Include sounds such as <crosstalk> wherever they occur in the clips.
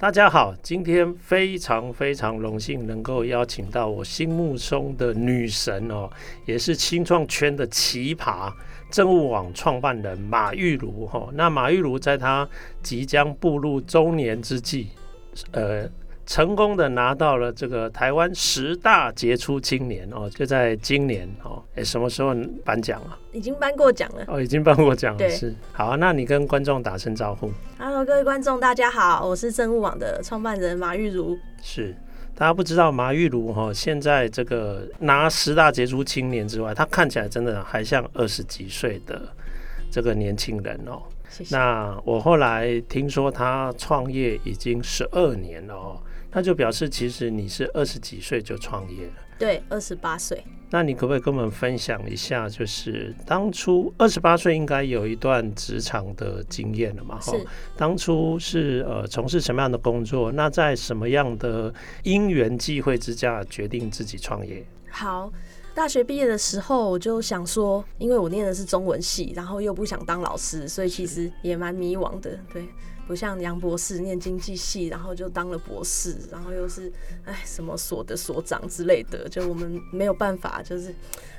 大家好，今天非常非常荣幸能够邀请到我心目中的女神哦，也是青创圈的奇葩。政务网创办人马玉如哈，那马玉如在她即将步入中年之际，呃，成功的拿到了这个台湾十大杰出青年哦，就在今年哦，哎，什么时候颁奖啊？已经颁过奖了哦，已经颁过奖了，对是。好啊，那你跟观众打声招呼。Hello，各位观众，大家好，我是政务网的创办人马玉如。是。大家不知道马玉如哈，现在这个拿十大杰出青年之外，他看起来真的还像二十几岁的这个年轻人哦。谢谢。那我后来听说他创业已经十二年了哦，那就表示其实你是二十几岁就创业了。对，二十八岁。那你可不可以跟我们分享一下，就是当初二十八岁应该有一段职场的经验了嘛？哈是，当初是呃从事什么样的工作？那在什么样的因缘际会之下决定自己创业？好，大学毕业的时候我就想说，因为我念的是中文系，然后又不想当老师，所以其实也蛮迷惘的，对。不像杨博士念经济系，然后就当了博士，然后又是哎什么所的所长之类的，就我们没有办法，就是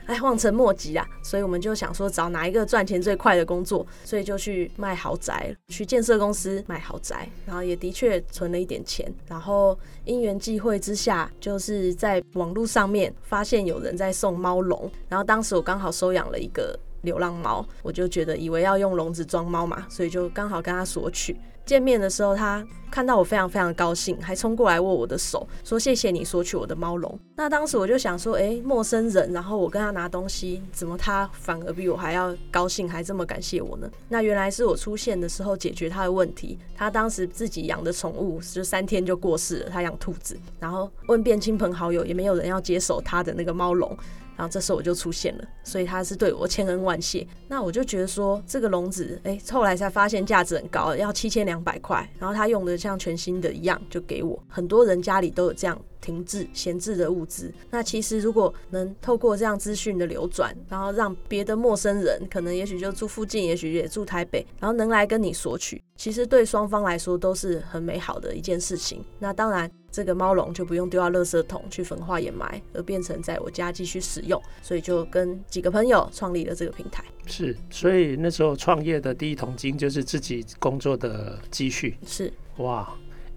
哎望尘莫及啊。所以我们就想说找哪一个赚钱最快的工作，所以就去卖豪宅，去建设公司卖豪宅，然后也的确存了一点钱。然后因缘际会之下，就是在网络上面发现有人在送猫笼，然后当时我刚好收养了一个流浪猫，我就觉得以为要用笼子装猫嘛，所以就刚好跟他索取。见面的时候，他看到我非常非常高兴，还冲过来握我的手，说谢谢你索取我的猫笼。那当时我就想说，诶，陌生人，然后我跟他拿东西，怎么他反而比我还要高兴，还这么感谢我呢？那原来是我出现的时候解决他的问题。他当时自己养的宠物就三天就过世了，他养兔子，然后问遍亲朋好友，也没有人要接手他的那个猫笼。然后这时候我就出现了，所以他是对我千恩万谢。那我就觉得说，这个笼子，哎，后来才发现价值很高，要七千两百块。然后他用的像全新的一样，就给我。很多人家里都有这样停滞闲置的物资。那其实如果能透过这样资讯的流转，然后让别的陌生人，可能也许就住附近，也许也住台北，然后能来跟你索取，其实对双方来说都是很美好的一件事情。那当然。这个猫笼就不用丢到垃圾桶去焚化掩埋，而变成在我家继续使用，所以就跟几个朋友创立了这个平台。是，所以那时候创业的第一桶金就是自己工作的积蓄。是，哇，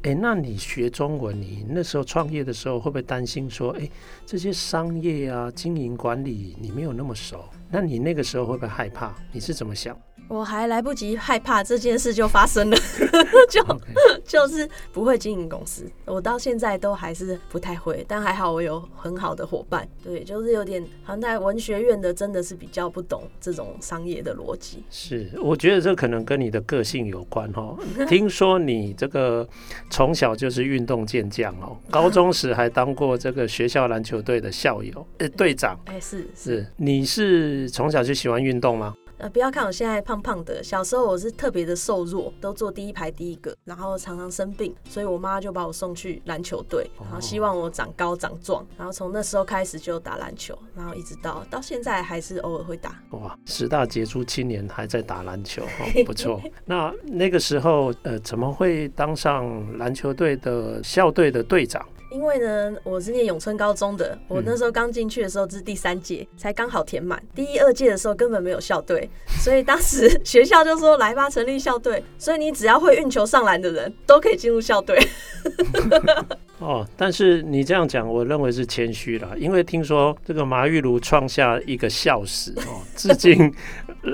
哎，那你学中文，你那时候创业的时候会不会担心说，哎，这些商业啊、经营管理你没有那么熟？那你那个时候会不会害怕？你是怎么想？我还来不及害怕这件事就发生了，<laughs> 就.就是不会经营公司，我到现在都还是不太会，但还好我有很好的伙伴，对，就是有点好像在文学院的真的是比较不懂这种商业的逻辑。是，我觉得这可能跟你的个性有关哦。<laughs> 听说你这个从小就是运动健将哦，高中时还当过这个学校篮球队的校友，呃，队长。哎，是是，是，你是从小就喜欢运动吗？呃，不要看我现在胖胖的，小时候我是特别的瘦弱，都坐第一排第一个，然后常常生病，所以我妈就把我送去篮球队，然后希望我长高长壮，然后从那时候开始就打篮球，然后一直到到现在还是偶尔会打。哇，十大杰出青年还在打篮球，哦，不错。<laughs> 那那个时候，呃，怎么会当上篮球队的校队的队长？因为呢，我是念永春高中的，我那时候刚进去的时候，这是第三届，才刚好填满。第一、二届的时候根本没有校队，所以当时 <laughs> 学校就说：“来吧，成立校队。”所以你只要会运球上篮的人都可以进入校队。<laughs> <laughs> 哦，但是你这样讲，我认为是谦虚了，因为听说这个马玉如创下一个校史哦，至今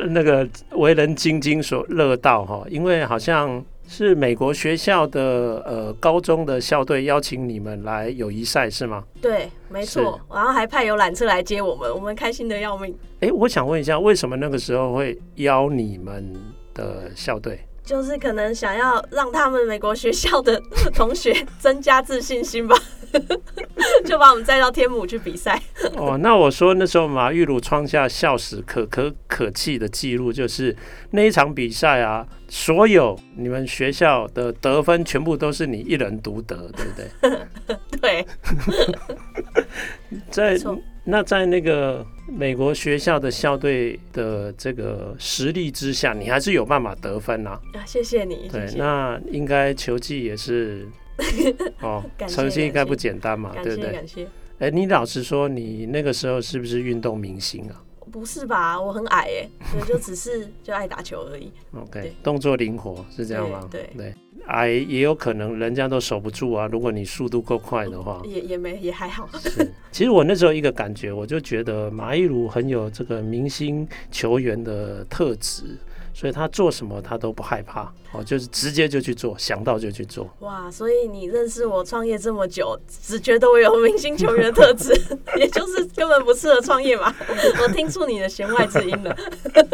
那个为人津津所乐道哈，因为好像。是美国学校的呃高中的校队邀请你们来友谊赛是吗？对，没错，然后还派游览车来接我们，我们开心的要命。哎、欸，我想问一下，为什么那个时候会邀你们的校队？就是可能想要让他们美国学校的 <laughs> 同学增加自信心吧。<laughs> 就把我们载到天母去比赛。哦，那我说那时候马玉茹创下校史可可可气的记录，就是那一场比赛啊，所有你们学校的得分全部都是你一人独得，对不对？<laughs> 对。<laughs> 在那在那个美国学校的校队的这个实力之下，你还是有办法得分啊！啊，谢谢你。对，谢谢。那应该球技也是 <laughs> 哦，成心应该不简单嘛，对不对？感谢。哎、欸，你老实说，你那个时候是不是运动明星啊？不是吧，我很矮哎，就只是就爱打球而已。OK，动作灵活是这样吗？对对。对矮也有可能人家都守不住啊！如果你速度够快的话，也也没也还好。是，其实我那时候一个感觉，我就觉得马一如很有这个明星球员的特质。所以他做什么他都不害怕哦，就是直接就去做，想到就去做。哇！所以你认识我创业这么久，只觉得我有明星球员的特质，<laughs> 也就是根本不适合创业嘛？我听出你的弦外之音了。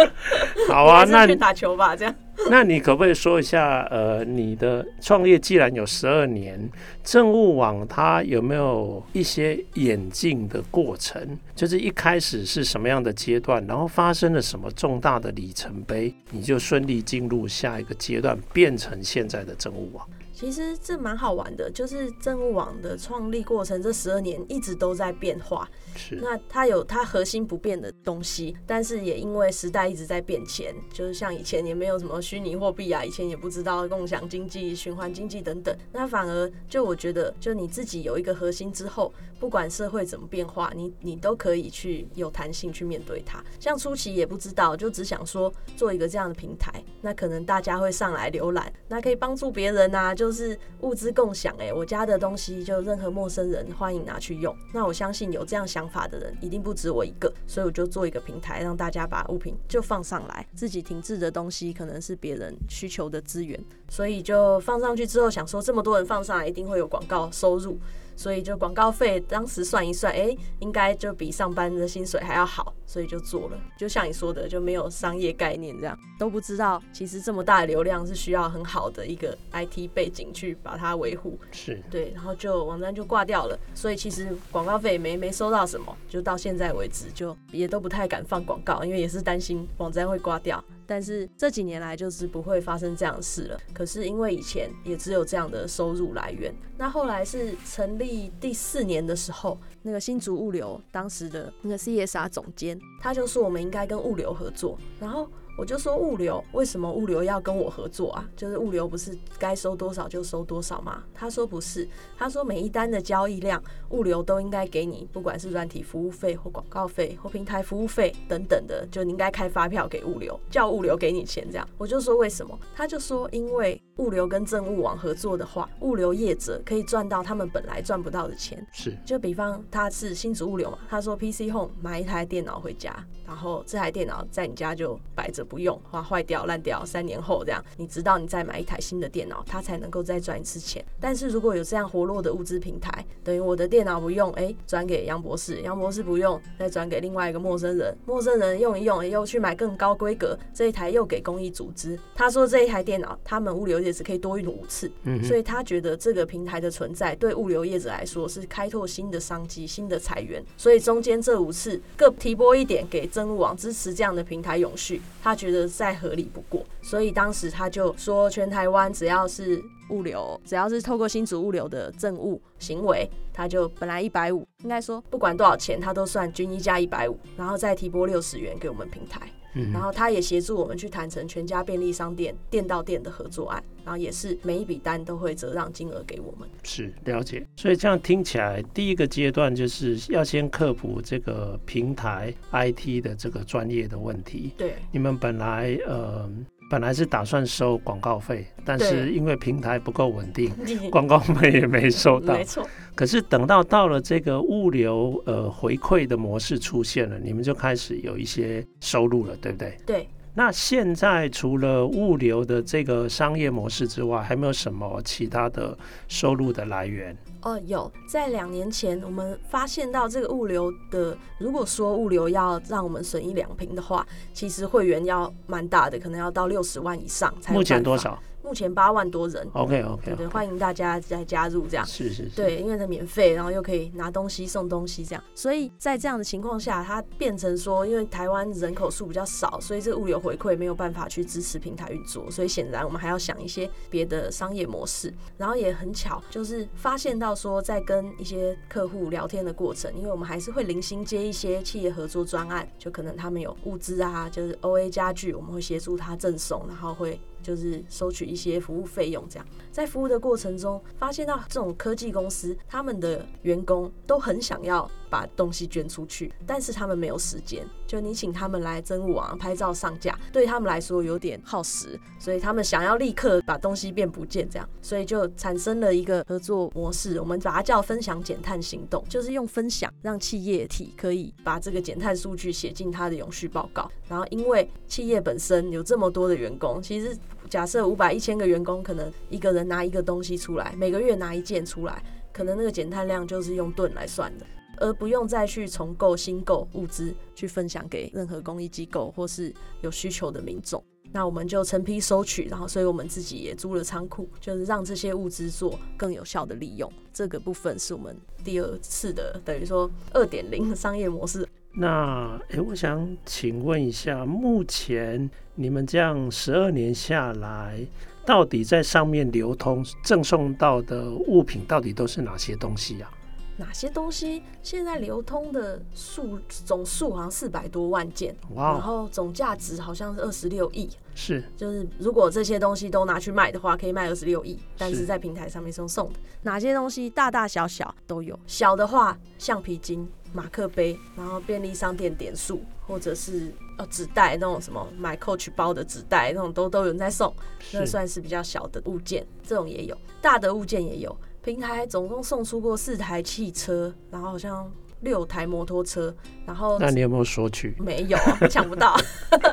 <laughs> 好啊，那去打球吧，这样。<laughs> 那你可不可以说一下，呃，你的创业既然有十二年，政务网它有没有一些演进的过程？就是一开始是什么样的阶段，然后发生了什么重大的里程碑，你就顺利进入下一个阶段，变成现在的政务网。其实这蛮好玩的，就是政务网的创立过程，这十二年一直都在变化。是，那它有它核心不变的东西，但是也因为时代一直在变迁，就是像以前也没有什么虚拟货币啊，以前也不知道共享经济、循环经济等等。那反而就我觉得，就你自己有一个核心之后，不管社会怎么变化，你你都可以去有弹性去面对它。像初期也不知道，就只想说做一个这样的平台，那可能大家会上来浏览，那可以帮助别人啊，就都是物资共享。哎，我家的东西就任何陌生人欢迎拿去用。那我相信有这样想法的人一定不止我一个，所以我就做一个平台，让大家把物品就放上来，自己停滞的东西可能是别人需求的资源，所以就放上去之后想说，这么多人放上来，一定会有广告收入。所以就广告费，当时算一算，哎、欸，应该就比上班的薪水还要好，所以就做了。就像你说的，就没有商业概念，这样都不知道，其实这么大的流量是需要很好的一个 <laughs> IT 背景去把它维护。是对，然后就网站就挂掉了。所以其实广告费没没收到什么，就到现在为止，就也都不太敢放广告，因为也是担心网站会挂掉。但是这几年来就是不会发生这样的事了。可是因为以前也只有这样的收入来源，那后来是成立第四年的时候，那个新竹物流当时的那个 CSR 总监，他就说我们应该跟物流合作，然后。我就说物流，为什么物流要跟我合作啊？就是物流不是该收多少就收多少吗？他说不是，他说每一单的交易量，物流都应该给你，不管是软体服务费或广告费或平台服务费等等的，就你应该开发票给物流，叫物流给你钱这样。我就说为什么？他就说因为物流跟政务网合作的话，物流业者可以赚到他们本来赚不到的钱。是，就比方他是新竹物流嘛，他说 PC Home 买一台电脑回家，然后这台电脑在你家就摆着。不用，话坏掉、烂掉，三年后这样，你直到你再买一台新的电脑，它才能够再赚一次钱。但是如果有这样活络的物资平台，等于我的电脑不用，哎，转给杨博士，杨博士不用，再转给另外一个陌生人，陌生人用一用，又去买更高规格，这一台又给公益组织。他说这一台电脑，他们物流业者可以多运五次，嗯，所以他觉得这个平台的存在对物流业者来说是开拓新的商机、新的财源。所以中间这五次各提拨一点给政务网支持这样的平台永续。他觉得再合理不过，所以当时他就说，全台湾只要是物流，只要是透过新竹物流的政务行为，他就本来一百五，应该说不管多少钱，他都算均一价一百五，然后再提拨六十元给我们平台。然后他也协助我们去谈成全家便利商店店到店的合作案，然后也是每一笔单都会折让金额给我们。是了解，所以这样听起来，第一个阶段就是要先克服这个平台 IT 的这个专业的问题。对，你们本来呃。本来是打算收广告费，但是因为平台不够稳定，<laughs> 广告费也没收到。没错。可是等到到了这个物流呃回馈的模式出现了，你们就开始有一些收入了，对不对？对。那现在除了物流的这个商业模式之外，还没有什么其他的收入的来源？哦，有，在两年前，我们发现到这个物流的，如果说物流要让我们损一两瓶的话，其实会员要蛮大的，可能要到六十万以上才。目前多少？目前八万多人。OK OK，对对，欢迎大家再加入这样。是是是。对，因为它免费，然后又可以拿东西送东西这样，所以在这样的情况下，它变成说，因为台湾人口数比较少，所以这个物流回馈没有办法去支持平台运作，所以显然我们还要想一些别的商业模式。然后也很巧，就是发现到说，在跟一些客户聊天的过程，因为我们还是会零星接一些企业合作专案，就可能他们有物资啊，就是 OA 家具，我们会协助他赠送，然后会。就是收取一些服务费用，这样。在服务的过程中，发现到这种科技公司，他们的员工都很想要把东西捐出去，但是他们没有时间。就你请他们来真物网拍照上架，对他们来说有点耗时，所以他们想要立刻把东西变不见，这样，所以就产生了一个合作模式，我们把它叫分享减碳行动，就是用分享让企业体可以把这个减碳数据写进它的永续报告。然后，因为企业本身有这么多的员工，其实。假设五百一千个员工，可能一个人拿一个东西出来，每个月拿一件出来，可能那个减碳量就是用吨来算的，而不用再去重购新购物资去分享给任何公益机构或是有需求的民众。那我们就成批收取，然后所以我们自己也租了仓库，就是让这些物资做更有效的利用。这个部分是我们第二次的，等于说二点零商业模式。那诶，我想请问一下，目前你们这样十二年下来，到底在上面流通赠送到的物品，到底都是哪些东西呀？哪些东西现在流通的数总数好像四百多万件，Wow. 然后总价值好像是二十六亿。是，就是如果这些东西都拿去卖的话，可以卖二十六亿。但是在平台上面是用送的，哪些东西大大小小都有。小的话，橡皮筋、马克杯，然后便利商店点数，或者是呃纸袋那种什么买 Coach 包的纸袋那种都都有人在送，那算是比较小的物件，这种也有，大的物件也有。平台总共送出过四台汽车，然后好像六台摩托车，然后那你有没有索取？没有，抢不到。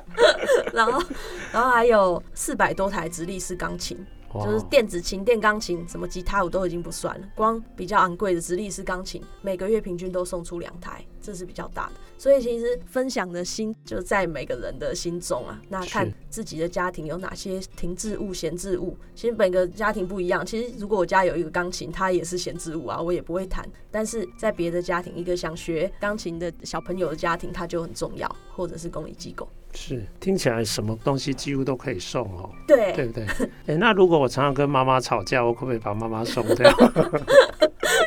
<laughs> 然后，然后还有四百多台直立式钢琴。就是电子琴、电钢琴、什么吉他，我都已经不算了。光比较昂贵的直立式钢琴，每个月平均都送出两台，这是比较大的。所以其实分享的心就在每个人的心中啊。那看自己的家庭有哪些停滞物、闲置物。其实每个家庭不一样。其实如果我家有一个钢琴，它也是闲置物啊，我也不会弹。但是在别的家庭，一个想学钢琴的小朋友的家庭，它就很重要，或者是公益机构。是，听起来什么东西几乎都可以送哦。对，对不对？哎、欸，那如果我常常跟妈妈吵架，我可不可以把妈妈送掉？<laughs>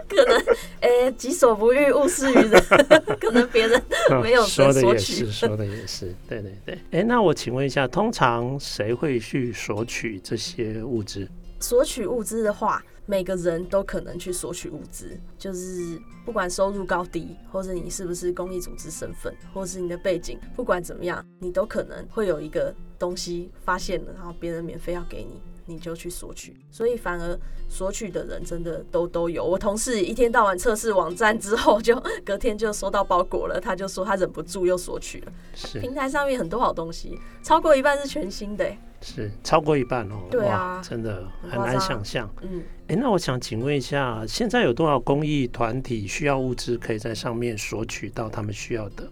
可能，哎、欸，己所不欲，勿施于人。<laughs> 可能别人没有 <laughs> 说的也是，说的也是，对对对。哎、欸，那我请问一下，通常谁会去索取这些物资？索取物资的话，每个人都可能去索取物资，就是不管收入高低，或者你是不是公益组织身份，或是你的背景，不管怎么样，你都可能会有一个东西发现了，然后别人免费要给你，你就去索取。所以反而索取的人真的都都有。我同事一天到晚测试网站之后，就隔天就收到包裹了，他就说他忍不住又索取了。是平台上面很多好东西，超过一半是全新的欸。是超过一半哦，对啊，真的很难想象。嗯，哎、欸，那我想请问一下，现在有多少公益团体需要物资，可以在上面索取到他们需要的？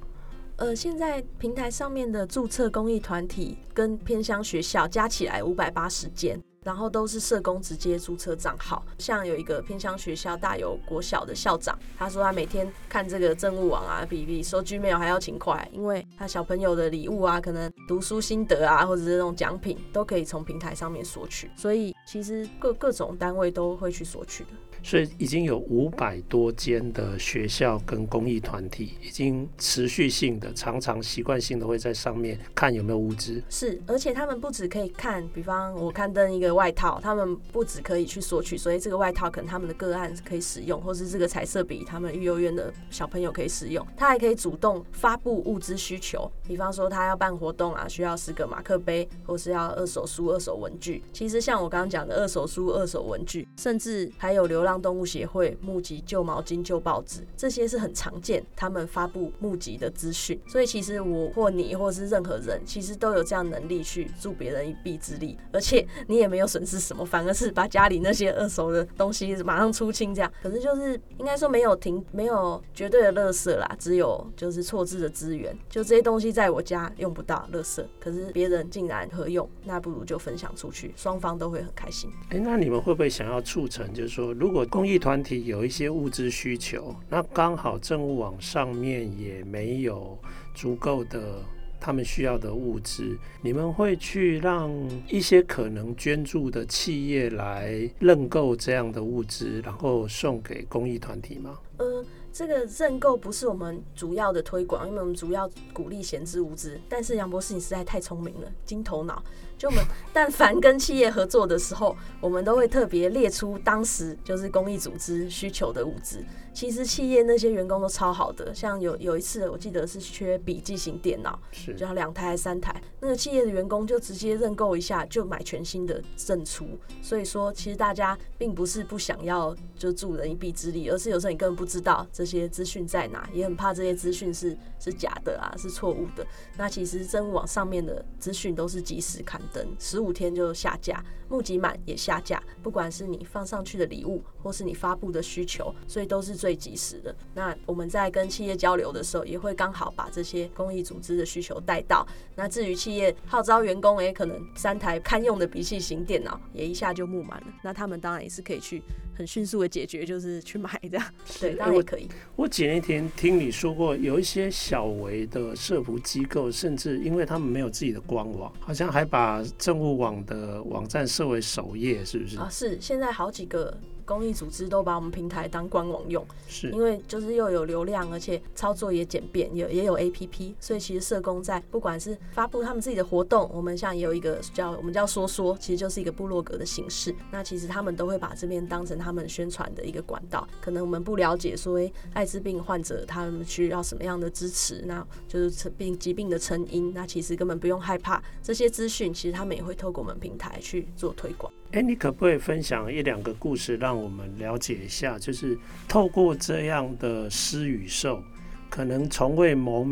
呃，现在平台上面的注册公益团体跟偏乡学校加起来五百八十间。然后都是社工直接注册账号，像有一个偏乡学校大有国小的校长，他说他每天看这个政务网啊，比比收 Gmail 还要勤快，因为他小朋友的礼物啊，可能读书心得啊，或者是那种奖品，都可以从平台上面索取，所以其实各各种单位都会去索取的。所以已经有五百多间的学校跟公益团体，已经持续性的、常常习惯性的会在上面看有没有物资。是，而且他们不止可以看，比方我刊登一个外套，他们不只可以去索取，所以这个外套可能他们的个案可以使用，或是这个彩色笔，他们育幼院的小朋友可以使用。他还可以主动发布物资需求，比方说他要办活动啊，需要十个马克杯，或是要二手书、二手文具。其实像我刚刚讲的二手书、二手文具，甚至还有流浪动物协会募集旧毛巾、旧报纸，这些是很常见，他们发布募集的资讯。所以其实我或你或是任何人，其实都有这样能力去助别人一臂之力，而且你也没有。损失什么，反而是把家里那些二手的东西马上出清这样。可是就是应该说没有停，没有绝对的垃圾啦，只有就是错置的资源。就这些东西在我家用不到，垃圾，可是别人竟然合用，那不如就分享出去，双方都会很开心。哎、那你们会不会想要促成，就是说，如果公益团体有一些物资需求，那刚好政务网上面也没有足够的。他们需要的物资，你们会去让一些可能捐助的企业来认购这样的物资，然后送给公益团体吗？呃，这个认购不是我们主要的推广，因为我们主要鼓励闲置物资。但是杨博士，你实在太聪明了，金头脑。就我们 <laughs> 但凡跟企业合作的时候，我们都会特别列出当时就是公益组织需求的物资。其实企业那些员工都超好的，像有有一次我记得是缺笔记型电脑，是就要两台还三台，那个企业的员工就直接认购一下就买全新的赠出。所以说，其实大家并不是不想要就助人一臂之力，而是有时候你根本不知道这些资讯在哪，也很怕这些资讯是是假的啊，是错误的。那其实政务网上面的资讯都是及时刊等，十五天就下架，募集满也下架，不管是你放上去的礼物，或是你发布的需求，所以都是。最及时的。那我们在跟企业交流的时候，也会刚好把这些公益组织的需求带到。那至于企业号召员工，也可能三台堪用的笔记型电脑，也一下就募满了。那他们当然也是可以去很迅速的解决，就是去买这样。对，当然也可以。我前一天听你说过，有一些小微的社服机构，甚至因为他们没有自己的官网，好像还把政务网的网站设为首页，是不是？啊，是。现在好几个。公益组织都把我们平台当官网用，是因为就是又有流量，而且操作也简便，有也有 APP，所以其实社工在不管是发布他们自己的活动，我们像也有一个叫我们叫说说，其实就是一个部落格的形式。那其实他们都会把这边当成他们宣传的一个管道。可能我们不了解说，诶，艾滋病患者他们需要什么样的支持，那就是病疾病的成因，那其实根本不用害怕这些资讯，其实他们也会透过我们平台去做推广。哎，你可不可以分享一两个故事，让我们了解一下？就是透过这样的诗与兽，可能从未谋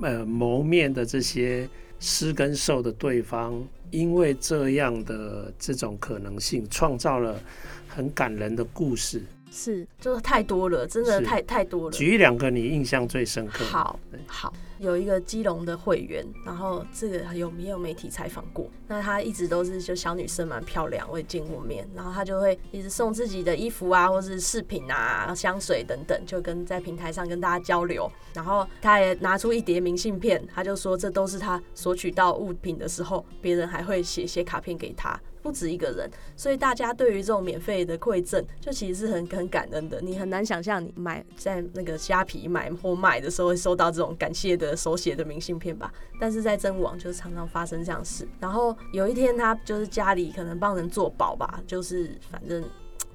呃谋面的这些狮跟兽的对方，因为这样的这种可能性，创造了很感人的故事。是，就是太多了，真的太太多了。举一两个你印象最深刻。好，好，有一个基隆的会员，然后这个有没有媒体采访过？那她一直都是就小女生，蛮漂亮，我也见过面。然后她就会一直送自己的衣服啊，或是饰品啊、香水等等，就跟在平台上跟大家交流。然后她也拿出一叠明信片，她就说这都是她索取到物品的时候，别人还会写写卡片给她。不止一个人，所以大家对于这种免费的馈赠，就其实是很很感恩的。你很难想象，你买在那个虾皮买或卖的时候会收到这种感谢的手写的明信片吧？但是在真网就常常发生这样事。然后有一天，他就是家里可能帮人做保吧，就是反正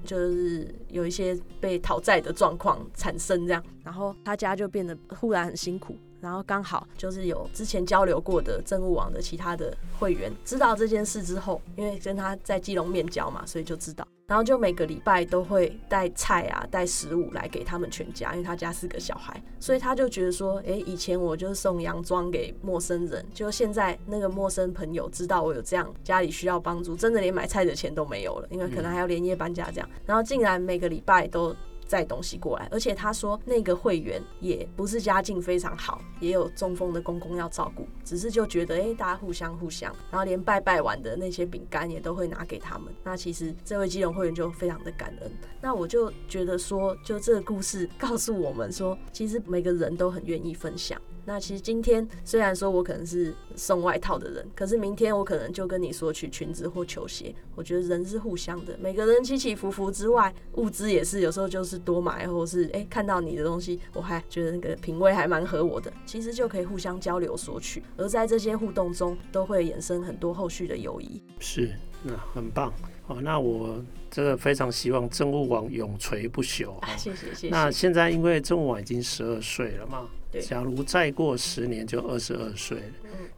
就是有一些被讨债的状况产生这样，然后他家就变得忽然很辛苦。然后刚好就是有之前交流过的政务网的其他的会员知道这件事之后，因为跟他在基隆面交嘛，所以就知道。然后就每个礼拜都会带菜啊，带食物来给他们全家，因为他家四个小孩，所以他就觉得说，哎，以前我就是送洋装给陌生人，就现在那个陌生朋友知道我有这样家里需要帮助，真的连买菜的钱都没有了，因为可能还要连夜搬家这样。然后竟然每个礼拜都。带东西过来，而且他说那个会员也不是家境非常好，也有中风的公公要照顾，只是就觉得哎、大家互相互相，然后连拜拜完的那些饼干也都会拿给他们。那其实这位基隆会员就非常的感恩。那我就觉得说，就这个故事告诉我们说，其实每个人都很愿意分享。那其实今天虽然说我可能是送外套的人，可是明天我可能就跟你索取裙子或球鞋。我觉得人是互相的，每个人起起伏伏之外，物资也是有时候就是多买，或是哎、欸、看到你的东西，我还觉得那个品味还蛮合我的，其实就可以互相交流索取，而在这些互动中都会衍生很多后续的友谊。是，那很棒哦。那我真的非常希望政务网永垂不朽啊！谢谢谢谢。那现在因为政务网已经十二岁了嘛。假如再过十年就二十二岁了，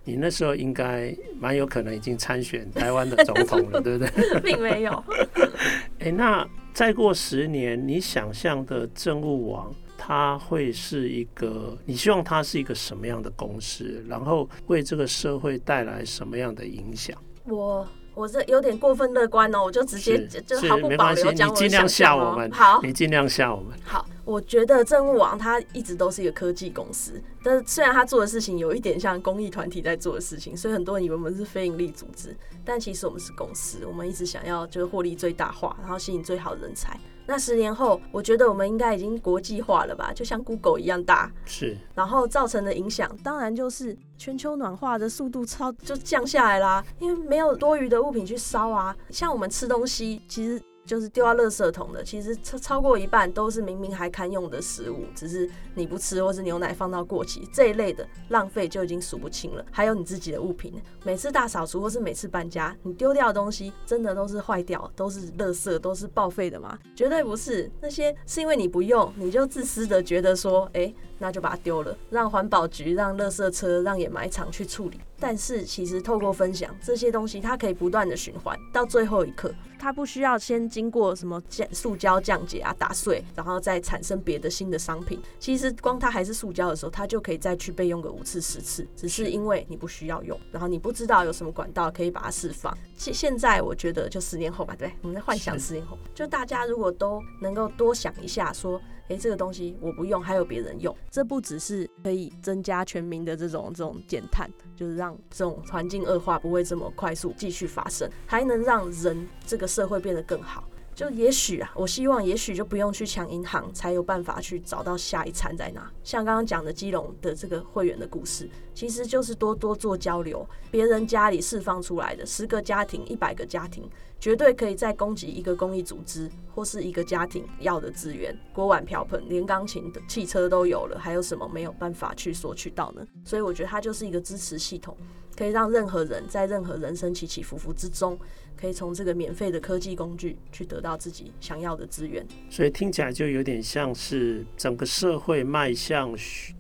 你那时候应该蛮有可能已经参选台湾的总统了，<laughs> 对不对？并没有。<laughs> 哎，那再过十年，你想象的政务网，它会是一个？你希望它是一个什么样的公司？然后为这个社会带来什么样的影响？我我这有点过分乐观哦，我就直接就毫不保留讲我尽量吓我们。好，你尽量吓我们。好，我觉得政务网它一直都是一个科技公司，但是虽然它做的事情有一点像公益团体在做的事情，所以很多人以为我们是非营利组织，但其实我们是公司，我们一直想要就是获利最大化，然后吸引最好的人才。那十年后，我觉得我们应该已经国际化了吧，就像 Google 一样大。是。然后造成的影响，当然就是全球暖化的速度超就降下来啦，因为没有多余的物品去烧啊。像我们吃东西，其实。就是丢到垃圾桶的，其实超超过一半都是明明还堪用的食物，只是你不吃，或是牛奶放到过期这一类的浪费就已经数不清了。还有你自己的物品，每次大扫除或是每次搬家，你丢掉的东西真的都是坏掉，都是垃圾，都是报废的吗？绝对不是，那些是因为你不用，你就自私的觉得说，哎、那就把它丢了，让环保局、让垃圾车、让掩埋场去处理。但是其实透过分享这些东西，它可以不断的循环，到最后一刻，它不需要先经过什么降塑胶降解啊、打碎，然后再产生别的新的商品。其实光它还是塑胶的时候，它就可以再去备用个五次、十次。只是因为你不需要用，然后你不知道有什么管道可以把它释放。现现在我觉得就十年后吧，对，我们在幻想十年后，就大家如果都能够多想一下，说。诶，这个东西我不用，还有别人用。这不只是可以增加全民的这种这种减碳，就是让这种环境恶化不会这么快速继续发生，还能让人这个社会变得更好。就也许啊，我希望也许就不用去抢银行，才有办法去找到下一餐在哪。像刚刚讲的基隆的这个会员的故事，其实就是多多做交流，别人家里释放出来的十个家庭、一百个家庭，绝对可以再供给一个公益组织或是一个家庭要的资源，锅碗瓢盆，连钢琴的汽车都有了，还有什么没有办法去索取到呢？所以我觉得它就是一个支持系统，可以让任何人在任何人生起起伏伏之中。可以从这个免费的科技工具去得到自己想要的资源，所以听起来就有点像是整个社会迈向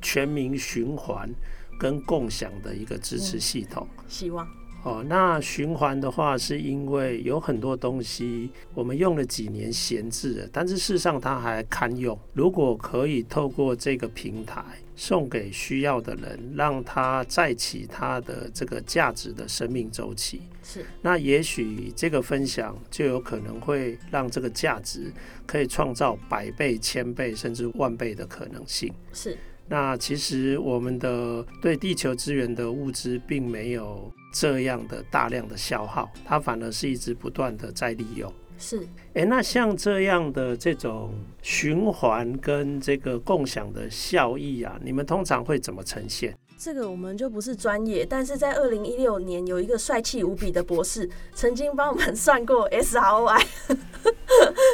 全民循环跟共享的一个支持系统。嗯，希望。哦，那循环的话，是因为有很多东西我们用了几年闲置了，但是事实上它还堪用。如果可以透过这个平台送给需要的人，让他再起他的这个价值的生命周期，是。那也许这个分享就有可能会让这个价值可以创造百倍、千倍甚至万倍的可能性。是。那其实我们的对地球资源的物资并没有这样的大量的消耗，它反而是一直不断的在利用。是，哎，那像这样的这种循环跟这个共享的效益啊，你们通常会怎么呈现？这个我们就不是专业，但是在二零一六年有一个帅气无比的博士曾经帮我们算过 <laughs> SROI，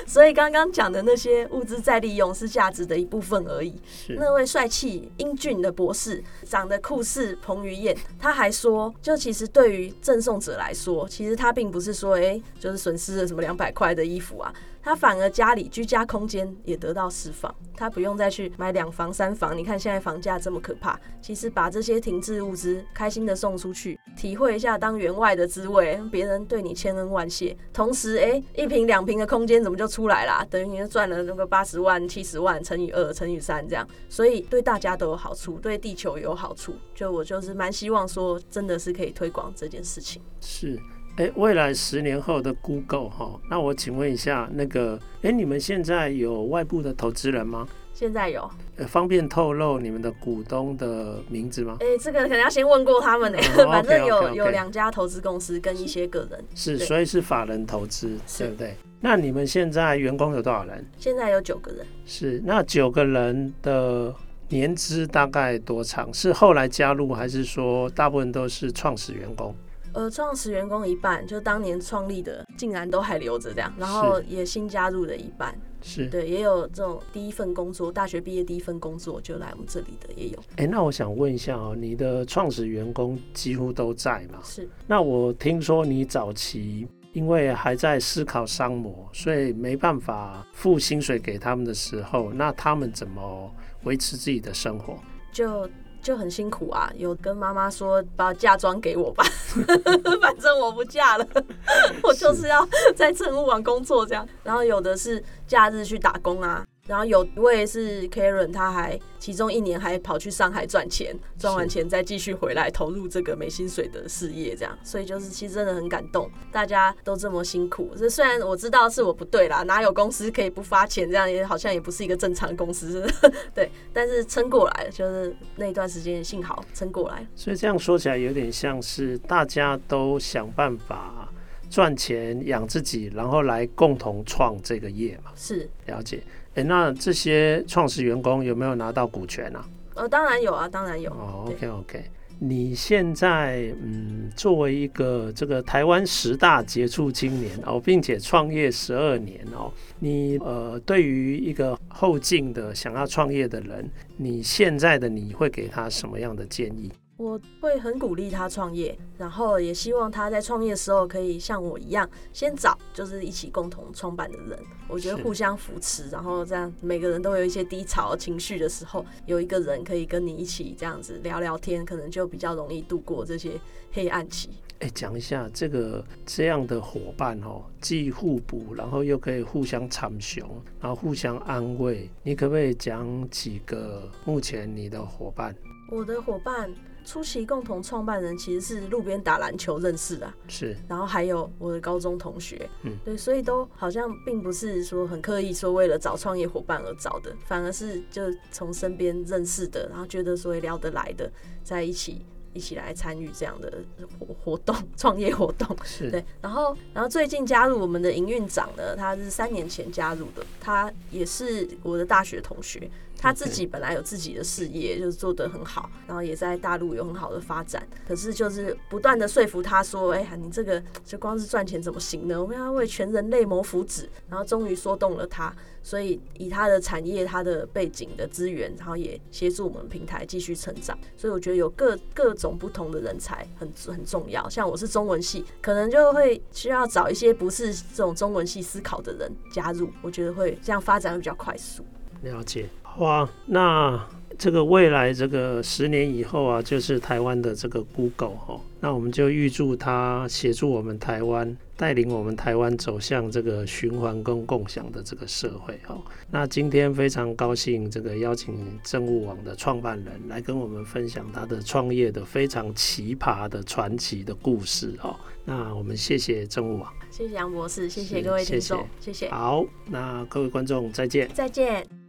所以刚刚讲的那些物资再利用是价值的一部分而已。是那位帅气英俊的博士，长得酷似彭于晏，他还说，就其实对于赠送者来说，其实他并不是说，哎，就是损失了什么两百块的衣服啊。他反而家里居家空间也得到释放，他不用再去买两房三房。你看现在房价这么可怕，其实把这些停滞物资开心的送出去，体会一下当员外的滋味，别人对你千恩万谢。同时，哎、一瓶两瓶的空间怎么就出来啦？等于你就赚了那个八十万、七十万乘以二乘以三这样，所以对大家都有好处，对地球有好处。就我就是蛮希望说，真的是可以推广这件事情。是。哎，未来十年后的 Google 哈，那我请问一下，那个，哎，你们现在有外部的投资人吗？现在有。方便透露你们的股东的名字吗？哎，这个可能要先问过他们呢。反正有有两家投资公司跟一些个人。是，所以是法人投资，对不对？那你们现在员工有多少人？现在有九个人。是，那九个人的年资大概多长？是后来加入，还是说大部分都是创始员工？呃，创始员工一半，就当年创立的，竟然都还留着这样，然后也新加入的一半，是对，也有这种第一份工作，大学毕业第一份工作就来我们这里的也有。哎、欸，那我想问一下哦，你的创始员工几乎都在吗？是。那我听说你早期因为还在思考商模，所以没办法付薪水给他们的时候，那他们怎么维持自己的生活？就。就很辛苦啊，有跟妈妈说把嫁妆给我吧，<laughs> 反正我不嫁了，<laughs> 我就是。要在政务网工作这样。然后有的是假日去打工啊，然后有一位是 Karen，他还其中一年还跑去上海赚钱，赚完钱再继续回来投入这个没薪水的事业，这样，所以就是其实真的很感动，大家都这么辛苦。这虽然我知道是我不对啦，哪有公司可以不发钱？这样也好像也不是一个正常公司，<laughs> 对，但是撑过来了，就是那段时间幸好撑过来。所以这样说起来，有点像是大家都想办法赚钱养自己，然后来共同创这个业嘛。是，了解。哎、欸，那这些创始员工有没有拿到股权啊？呃，当然有啊，当然有。哦，OK OK。你现在嗯，作为一个这个台湾十大杰出青年哦，并且创业十二年哦，你呃，对于一个后进的想要创业的人，你现在的你会给他什么样的建议？我会很鼓励他创业，然后也希望他在创业的时候可以像我一样，先找就是一起共同创办的人。我觉得互相扶持，然后这样每个人都有一些低潮情绪的时候，有一个人可以跟你一起这样子聊聊天，可能就比较容易度过这些黑暗期。哎，讲一下这个这样的伙伴哦，既互补，然后又可以互相参雄，然后互相安慰。你可不可以讲几个目前你的伙伴？我的伙伴。初期共同创办人其实是路边打篮球认识的，是，然后还有我的高中同学，嗯，对，所以都好像并不是说很刻意说为了找创业伙伴而找的，反而是就从身边认识的，然后觉得说聊得来的，在一起一起来参与这样的活活动，<laughs> 创业活动，是。对，然后然后最近加入我们的营运长呢，他是三年前加入的，他也是我的大学同学。他自己本来有自己的事业，就是做得很好，然后也在大陆有很好的发展。可是就是不断的说服他说：“哎呀，你这个就光是赚钱怎么行呢？我们要为全人类谋福祉。”然后终于说动了他，所以以他的产业、他的背景的资源，然后也协助我们平台继续成长。所以我觉得有各各种不同的人才很很重要。像我是中文系，可能就会需要找一些不是这种中文系思考的人加入，我觉得会这样发展会比较快速。了解。哇，那这个未来这个十年以后啊，就是台湾的这个 Google 哈，那我们就预祝他协助我们台湾，带领我们台湾走向这个循环跟共享的这个社会哈。那今天非常高兴，这个邀请政务网的创办人来跟我们分享他的创业的非常奇葩的传奇的故事哦。那我们谢谢政务网，谢谢杨博士，谢谢各位听众，谢谢。好，那各位观众再见，再见。